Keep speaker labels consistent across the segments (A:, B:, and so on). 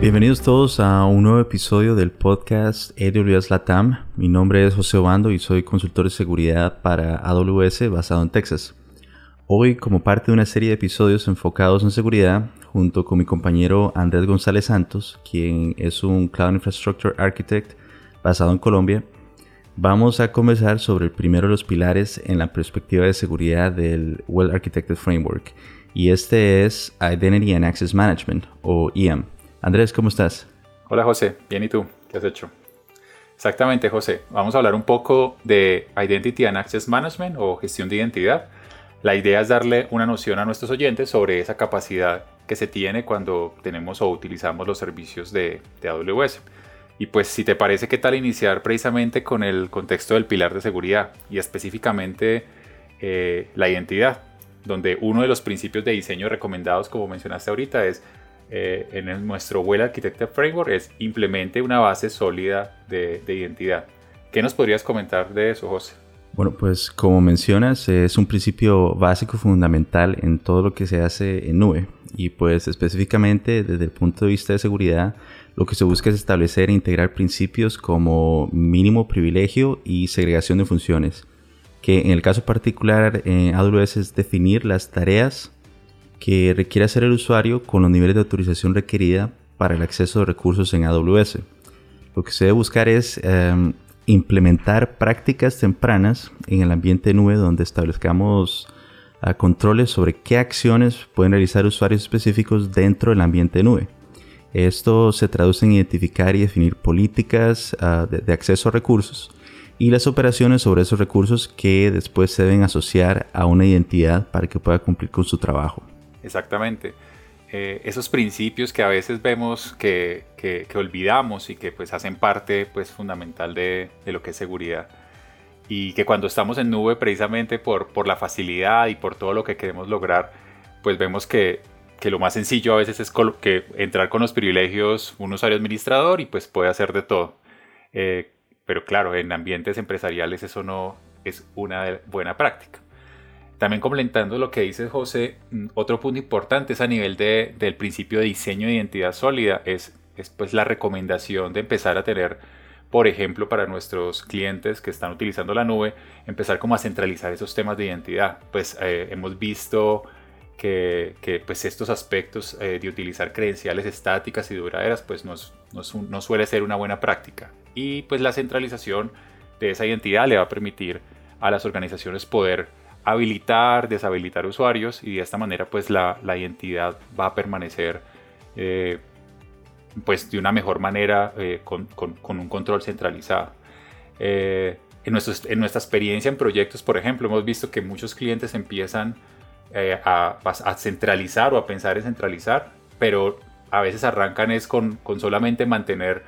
A: Bienvenidos todos a un nuevo episodio del podcast AWS Latam. Mi nombre es José Obando y soy consultor de seguridad para AWS basado en Texas. Hoy, como parte de una serie de episodios enfocados en seguridad, junto con mi compañero Andrés González Santos, quien es un Cloud Infrastructure Architect basado en Colombia, vamos a conversar sobre el primero de los pilares en la perspectiva de seguridad del Well Architected Framework, y este es Identity and Access Management, o IAM. Andrés, ¿cómo estás?
B: Hola José, bien y tú, ¿qué has hecho? Exactamente José, vamos a hablar un poco de Identity and Access Management o gestión de identidad. La idea es darle una noción a nuestros oyentes sobre esa capacidad que se tiene cuando tenemos o utilizamos los servicios de, AWS. Y pues si te parece, ¿qué tal iniciar precisamente con el contexto del pilar de seguridad y específicamente eh, la identidad? Donde uno de los principios de diseño recomendados, como mencionaste ahorita, es eh, en nuestro Well Architected Framework es implemente una base sólida de, identidad. ¿Qué nos podrías comentar de eso, José?
A: Bueno, pues como mencionas, es un principio básico fundamental en todo lo que se hace en nube. Y pues específicamente desde el punto de vista de seguridad, lo que se busca es establecer e integrar principios como mínimo privilegio y segregación de funciones, que en el caso particular en AWS es definir las tareas que requiere hacer el usuario con los niveles de autorización requerida para el acceso de recursos en AWS. Lo que se debe buscar es em, implementar prácticas tempranas en el ambiente nube donde establezcamos ah, controles sobre qué acciones pueden realizar usuarios específicos dentro del ambiente nube. Esto se traduce en identificar y definir políticas ah, de acceso a recursos y las operaciones sobre esos recursos que después se deben asociar a una identidad para que pueda cumplir con su trabajo.
B: Exactamente. Eh, esos principios que a veces vemos que, que, olvidamos y que pues hacen parte pues fundamental de, de, lo que es seguridad. Y que cuando estamos en nube precisamente por, por la facilidad y por todo lo que queremos lograr, pues vemos que, que lo más sencillo a veces es que entrar con los privilegios un usuario administrador y pues puede hacer de todo. Eh, pero claro, en ambientes empresariales eso no es una buena práctica. También complementando lo que dice José, mm, otro punto importante es a nivel de, del principio de diseño de identidad sólida, es, es pues la recomendación de empezar a tener, por ejemplo, para nuestros clientes que están utilizando la nube, empezar como a centralizar esos temas de identidad. Pues eh, hemos visto que, que, pues estos aspectos eh, de utilizar credenciales estáticas y duraderas pues no, no, no suele ser una buena práctica. Y pues la centralización de esa identidad le va a permitir a las organizaciones poder habilitar, deshabilitar usuarios y de esta manera pues la, identidad va a permanecer eh, pues de una mejor manera eh, con, un control centralizado. Eh, en, en, nuestra experiencia en proyectos, por ejemplo, hemos visto que muchos clientes empiezan a, a, centralizar o a pensar en centralizar, pero a veces arrancan es con, con solamente mantener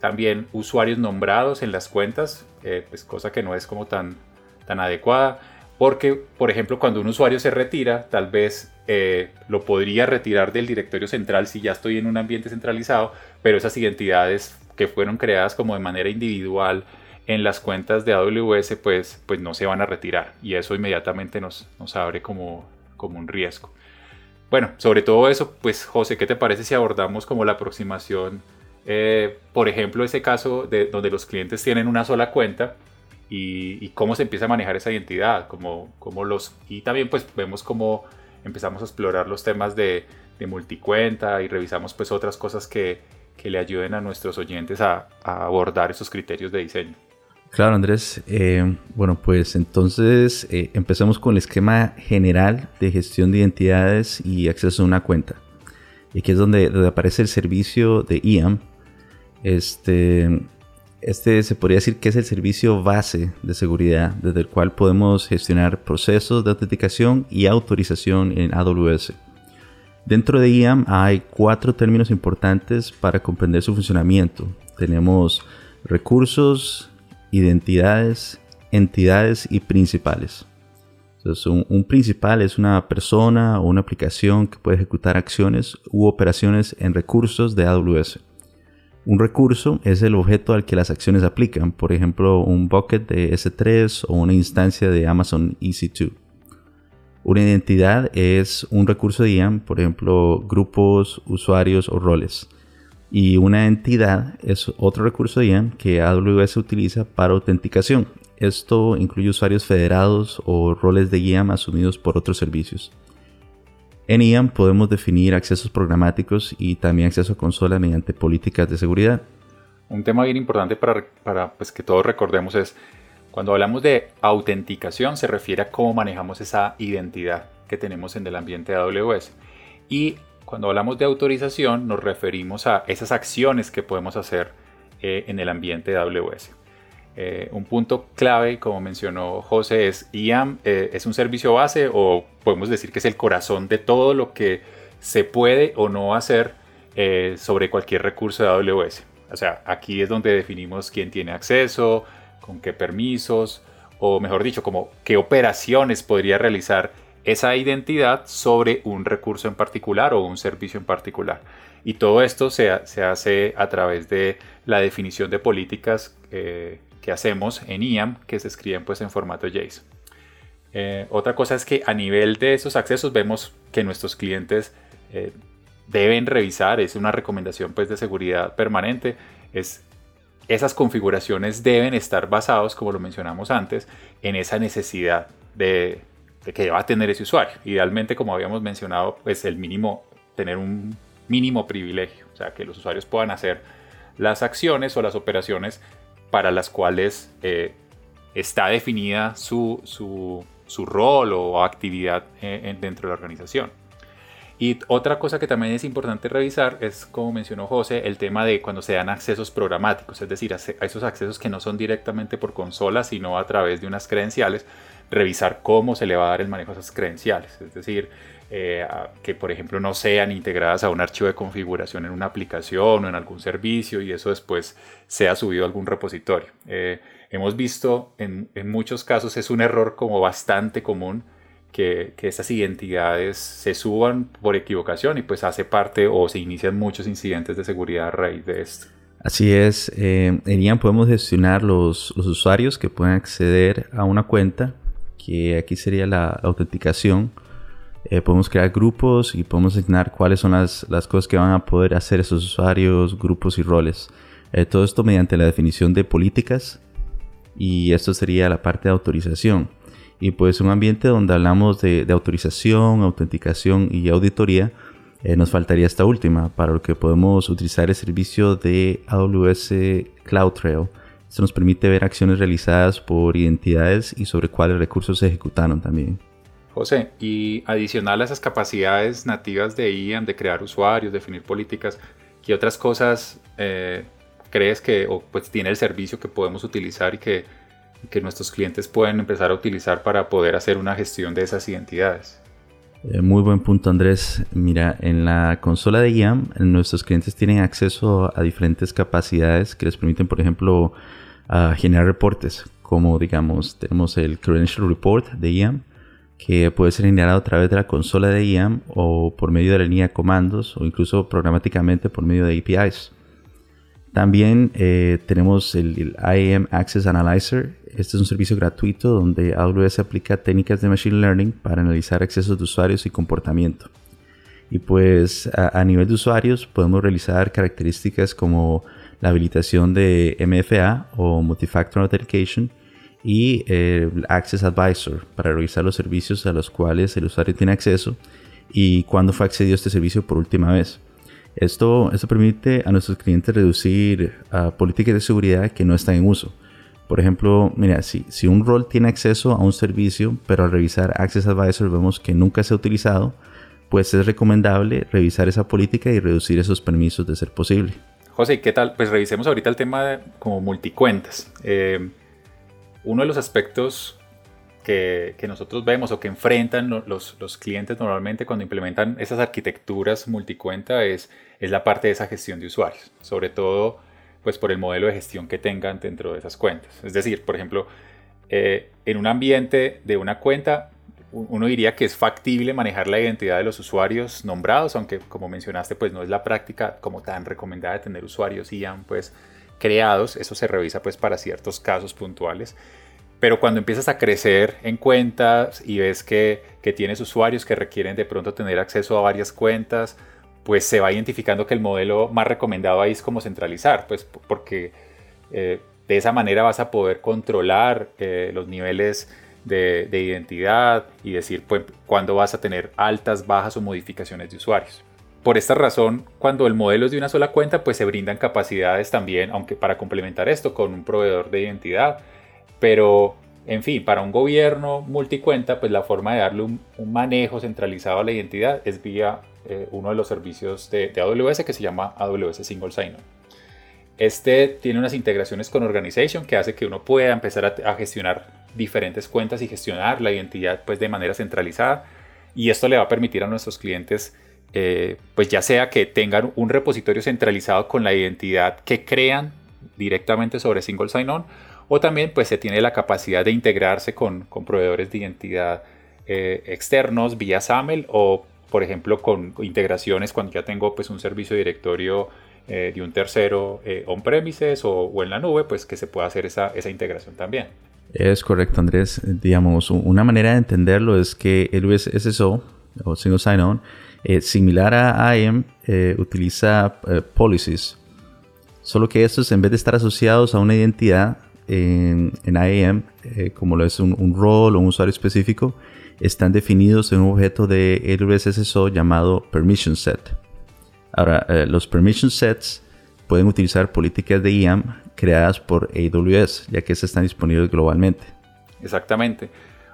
B: también usuarios nombrados en las cuentas, pues cosa que no es como tan, tan adecuada porque, por ejemplo, cuando un usuario se retira, tal vez eh, lo podría retirar del directorio central si ya estoy en un ambiente centralizado, pero esas identidades que fueron creadas como de manera individual en las cuentas de AWS, pues, pues no se van a retirar. Y eso inmediatamente nos, nos abre como, como un riesgo. Bueno, sobre todo eso, pues José, ¿qué te parece si abordamos como la aproximación, eh, por ejemplo, ese caso de donde los clientes tienen una sola cuenta? Y, cómo se empieza a manejar esa identidad, como, como los, y también pues vemos cómo empezamos a explorar los temas de, de multicuenta y revisamos pues otras cosas que, que le ayuden a nuestros oyentes a, a, abordar esos criterios de diseño.
A: Claro, Andrés. Eh, bueno, pues entonces eh, empecemos con el esquema general de gestión de identidades y acceso a una cuenta. Y aquí es donde, donde aparece el servicio de IAM. Este, este se podría decir que es el servicio base de seguridad desde el cual podemos gestionar procesos de autenticación y autorización en AWS. Dentro de IAM hay cuatro términos importantes para comprender su funcionamiento. Tenemos recursos, identidades, entidades y principales. Un, principal es una persona o una aplicación que puede ejecutar acciones u operaciones en recursos de AWS. Un recurso es el objeto al que las acciones aplican, por ejemplo, un bucket de S3 o una instancia de Amazon EC2. Una identidad es un recurso de IAM, por ejemplo, grupos, usuarios o roles. Y una entidad es otro recurso de IAM que AWS utiliza para autenticación. Esto incluye usuarios federados o roles de IAM asumidos por otros servicios. En IAM podemos definir accesos programáticos y también acceso a consola mediante políticas de seguridad.
B: Un tema bien importante para, para pues, que todos recordemos es, cuando hablamos de autenticación se refiere a cómo manejamos esa identidad que tenemos en el ambiente de AWS. Y cuando hablamos de autorización nos referimos a esas acciones que podemos hacer eh, en el ambiente de AWS. Eh, un punto clave, como mencionó José, es IAM eh, es un servicio base o podemos decir que es el corazón de todo lo que se puede o no hacer eh, sobre cualquier recurso de AWS. O sea, aquí es donde definimos quién tiene acceso, con qué permisos, o mejor dicho, como qué operaciones podría realizar esa identidad sobre un recurso en particular o un servicio en particular. Y todo esto se, se hace a través de la definición de políticas que hacemos en IAM que se escriben pues en formato JSON. Eh, otra cosa es que a nivel de esos accesos vemos que nuestros clientes eh, deben revisar, es una recomendación pues de seguridad permanente, es esas configuraciones deben estar basados, como lo mencionamos antes, en esa necesidad de, de que va a tener ese usuario. Idealmente, como habíamos mencionado, pues el mínimo, tener un mínimo privilegio, o sea, que los usuarios puedan hacer las acciones o las operaciones para las cuales eh, está definida su, su, rol o actividad eh, dentro de la organización. Y otra cosa que también es importante revisar es, como mencionó José, el tema de cuando se dan accesos programáticos, es decir, a esos accesos que no son directamente por consola, sino a través de unas credenciales, revisar cómo se le va a dar el manejo a esas credenciales. Es decir, eh, que por ejemplo no sean integradas a un archivo de configuración en una aplicación o en algún servicio y eso después sea subido a algún repositorio. Eh, hemos visto en, muchos casos es un error como bastante común que, que esas identidades se suban por equivocación y pues hace parte o se inician muchos incidentes de seguridad a raíz de esto.
A: Así es, eh, en IAM podemos gestionar los, los, usuarios que pueden acceder a una cuenta, que aquí sería la autenticación eh, podemos crear grupos y podemos asignar cuáles son las, las, cosas que van a poder hacer esos usuarios, grupos y roles. Eh, todo esto mediante la definición de políticas y esto sería la parte de autorización. Y pues un ambiente donde hablamos de, autorización, autenticación y auditoría, eh, nos faltaría esta última, para lo que podemos utilizar el servicio de AWS CloudTrail. Esto nos permite ver acciones realizadas por identidades y sobre cuáles recursos se ejecutaron también.
B: José, y adicional a esas capacidades nativas de IAM, de crear usuarios, definir políticas, ¿qué otras cosas eh, crees que o, pues, tiene el servicio que podemos utilizar y que, que, nuestros clientes pueden empezar a utilizar para poder hacer una gestión de esas identidades?
A: Eh, muy buen punto Andrés. Mira, en la consola de IAM nuestros clientes tienen acceso a diferentes capacidades que les permiten, por ejemplo, generar reportes, como digamos, tenemos el Credential Report de IAM, que puede ser generado a través de la consola de IAM o por medio de la línea de comandos o incluso programáticamente por medio de APIs. También eh, tenemos el, IAM Access Analyzer. Este es un servicio gratuito donde AWS aplica técnicas de Machine Learning para analizar accesos de usuarios y comportamiento. Y pues a, a nivel de usuarios podemos realizar características como la habilitación de MFA o Multifactor Authentication y el Access Advisor para revisar los servicios a los cuales el usuario tiene acceso y cuándo fue accedido a este servicio por última vez. Esto, esto permite a nuestros clientes reducir uh, políticas de seguridad que no están en uso. Por ejemplo, mira, si, si un rol tiene acceso a un servicio, pero al revisar Access Advisor vemos que nunca se ha utilizado, pues es recomendable revisar esa política y reducir esos permisos de ser posible.
B: José, ¿qué tal? Pues revisemos ahorita el tema de, como multicuentas. Eh, uno de los aspectos que, nosotros vemos o que enfrentan los, clientes normalmente cuando implementan esas arquitecturas multicuenta es, es la parte de esa gestión de usuarios, sobre todo pues por el modelo de gestión que tengan dentro de esas cuentas. Es decir, por ejemplo, eh, en un ambiente de una cuenta, uno diría que es factible manejar la identidad de los usuarios nombrados, aunque como mencionaste, pues no es la práctica como tan recomendada de tener usuarios IAM pues creados, eso se revisa pues para ciertos casos puntuales. Pero cuando empiezas a crecer en cuentas y ves que, tienes usuarios que requieren de pronto tener acceso a varias cuentas, pues se va identificando que el modelo más recomendado ahí es como centralizar, pues porque eh, de esa manera vas a poder controlar eh, los niveles de, identidad y decir pues, cuándo vas a tener altas, bajas o modificaciones de usuarios. Por esta razón, cuando el modelo es de una sola cuenta, pues se brindan capacidades también, aunque para complementar esto con un proveedor de identidad. Pero, en fin, para un gobierno multicuenta, pues la forma de darle un, manejo centralizado a la identidad es vía eh, uno de los servicios de, AWS que se llama AWS Single Sign-On. Este tiene unas integraciones con Organization que hace que uno pueda empezar a, gestionar diferentes cuentas y gestionar la identidad pues de manera centralizada y esto le va a permitir a nuestros clientes eh, pues ya sea que tengan un repositorio centralizado con la identidad que crean directamente sobre single sign-on o también pues se tiene la capacidad de integrarse con, con proveedores de identidad eh, externos vía SAML o por ejemplo con integraciones cuando ya tengo pues un servicio directorio eh, de un tercero on-premises o, o, en la nube pues que se pueda hacer esa, esa integración también.
A: Es correcto, Andrés. Digamos, una manera de entenderlo es que el USSO o Single Sign-On, eh, similar a IAM, eh, utiliza eh, policies. Solo que estos, en vez de estar asociados a una identidad en, en IAM, como lo es un, un rol o un usuario específico, están definidos en un objeto de AWS SSO llamado permission set. Ahora, los permission sets pueden utilizar políticas de IAM creadas por AWS, ya que estas están disponibles globalmente.
B: Exactamente.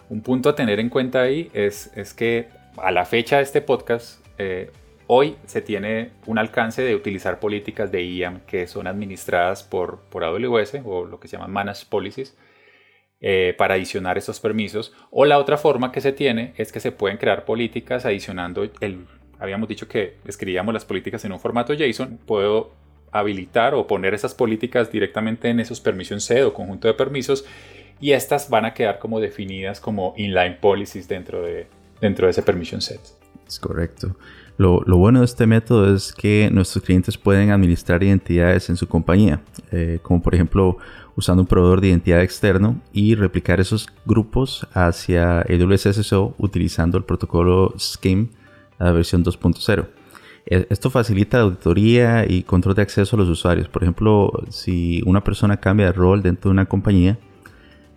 B: Un punto a tener en cuenta ahí es, es que a la fecha de este podcast, eh, hoy se tiene un alcance de utilizar políticas de IAM que son administradas por, por AWS o lo que se llaman Managed Policies eh, para adicionar estos permisos. O la otra forma que se tiene es que se pueden crear políticas adicionando el... Habíamos dicho que escribíamos las políticas en un formato JSON. Puedo habilitar o poner esas políticas directamente en esos permission set o conjunto de permisos y estas van a quedar como definidas como inline policies dentro de, dentro de ese permission set.
A: Es correcto. Lo, bueno de este método es que nuestros clientes pueden administrar identidades en su compañía, eh, como por ejemplo usando un proveedor de identidad externo y replicar esos grupos hacia AWS SSO utilizando el protocolo SCIM, la versión 2.0. E, esto facilita la auditoría y control de acceso a los usuarios. Por ejemplo, si una persona cambia de rol dentro de una compañía,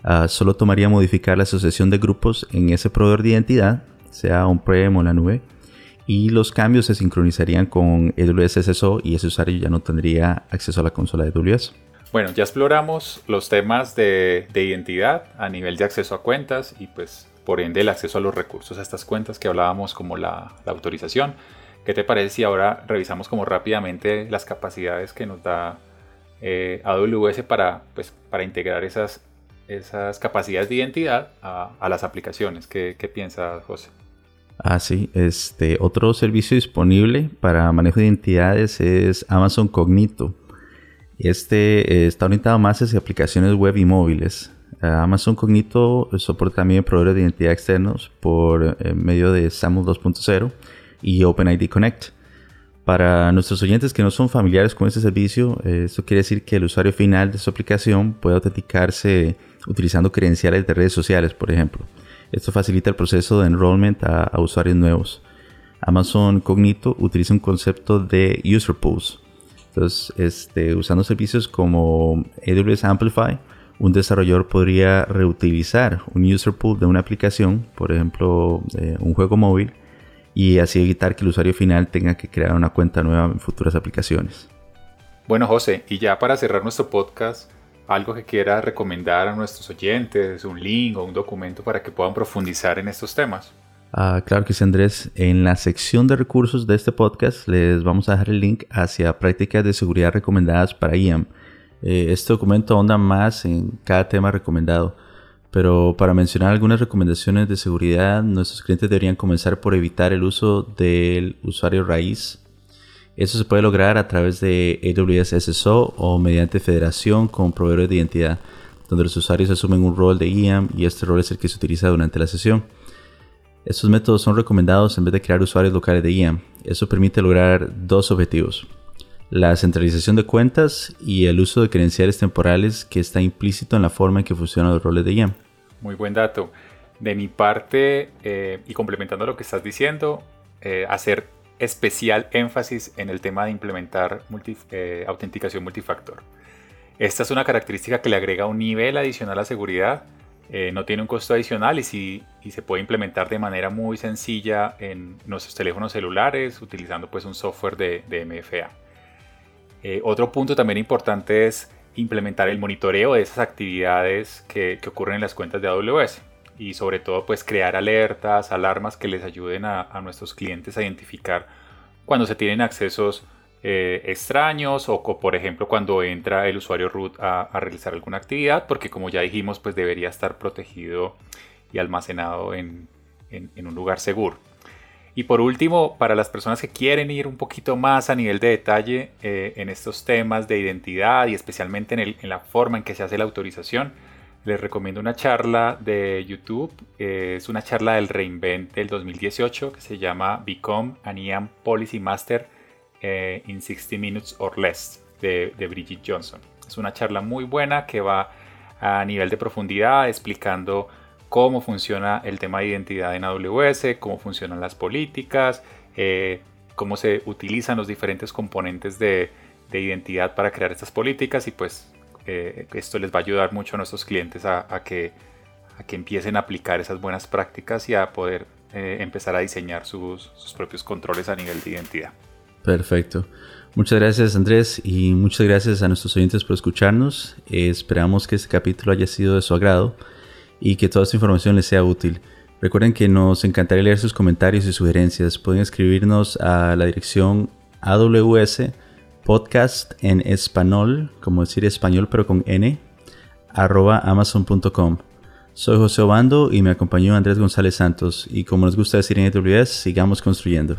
A: ah, solo tomaría modificar la asociación de grupos en ese proveedor de identidad, sea on-prem o en la nube, y los cambios se sincronizarían con AWS SSO y ese usuario ya no tendría acceso a la consola de AWS.
B: Bueno, ya exploramos los temas de, identidad a nivel de acceso a cuentas y pues por ende el acceso a los recursos a estas cuentas que hablábamos como la autorización. ¿Qué te parece si ahora revisamos como rápidamente las capacidades que nos da eh, AWS para, pues, para integrar esas, esas capacidades de identidad a, las aplicaciones? ¿Qué, ¿Qué piensas, José?
A: Ah, sí. Este, otro servicio disponible para manejo de identidades es Amazon Cognito. Este eh, está orientado más hacia aplicaciones web y móviles. Amazon Cognito soporta también proveedores de identidad externos por eh, medio de SAML 2.0 y OpenID Connect. Para nuestros oyentes que no son familiares con este servicio, eh, esto quiere decir que el usuario final de su aplicación puede autenticarse utilizando credenciales de redes sociales, por ejemplo. Esto facilita el proceso de enrollment a, usuarios nuevos. Amazon Cognito utiliza un concepto de user pools. Entonces, este, usando servicios como AWS Amplify, un desarrollador podría reutilizar un user pool de una aplicación, por ejemplo, eh, un juego móvil, y así evitar que el usuario final tenga que crear una cuenta nueva en futuras aplicaciones.
B: Bueno, José, y ya para cerrar nuestro podcast, algo que quiera recomendar a nuestros oyentes, un link o un documento para que puedan profundizar en estos temas.
A: Ah, claro que sí, Andrés. En la sección de recursos de este podcast les vamos a dejar el link hacia prácticas de seguridad recomendadas para IAM. Eh, este documento ahonda más en cada tema recomendado. Pero para mencionar algunas recomendaciones de seguridad, nuestros clientes deberían comenzar por evitar el uso del usuario raíz. Eso se puede lograr a través de AWS SSO o mediante federación con proveedores de identidad, donde los usuarios asumen un rol de IAM y este rol es el que se utiliza durante la sesión. Estos métodos son recomendados en vez de crear usuarios locales de IAM. Eso permite lograr dos objetivos. La centralización de cuentas y el uso de credenciales temporales que está implícito en la forma en que funcionan los roles de IAM.
B: Muy buen dato. De mi parte, eh, y complementando lo que estás diciendo, eh, hacer especial énfasis en el tema de implementar eh, autenticación multifactor. Esta es una característica que le agrega un nivel adicional a seguridad, eh, no tiene un costo adicional y, si, se puede implementar de manera muy sencilla en nuestros teléfonos celulares utilizando pues un software de, MFA. Eh, otro punto también importante es implementar el monitoreo de esas actividades que, ocurren en las cuentas de AWS y sobre todo pues crear alertas, alarmas que les ayuden a, nuestros clientes a identificar cuando se tienen accesos eh, extraños o por ejemplo cuando entra el usuario root a, realizar alguna actividad porque como ya dijimos pues debería estar protegido y almacenado en, un lugar seguro. Y por último, para las personas que quieren ir un poquito más a nivel de detalle eh, en estos temas de identidad y especialmente en, en la forma en que se hace la autorización, les recomiendo una charla de YouTube. Eh, es una charla del Reinvent del 2018 que se llama Become an IAM Policy Master eh, in 60 Minutes or Less de, de Bridget Johnson. Es una charla muy buena que va a nivel de profundidad explicando cómo funciona el tema de identidad en AWS, cómo funcionan las políticas, eh, cómo se utilizan los diferentes componentes de, de, identidad para crear estas políticas y pues eh, esto les va a ayudar mucho a nuestros clientes a, que, que empiecen a aplicar esas buenas prácticas y a poder eh, empezar a diseñar sus, propios controles a nivel de identidad.
A: Perfecto. Muchas gracias Andrés y muchas gracias a nuestros oyentes por escucharnos. Esperamos que este capítulo haya sido de su agrado y que toda esta información les sea útil. Recuerden que nos encantaría leer sus comentarios y sugerencias. Pueden escribirnos a la dirección AWS podcast en español, como decir español pero con n, arroba amazon.com. Soy José Obando y me acompañó Andrés González Santos y como nos gusta decir en AWS, sigamos construyendo.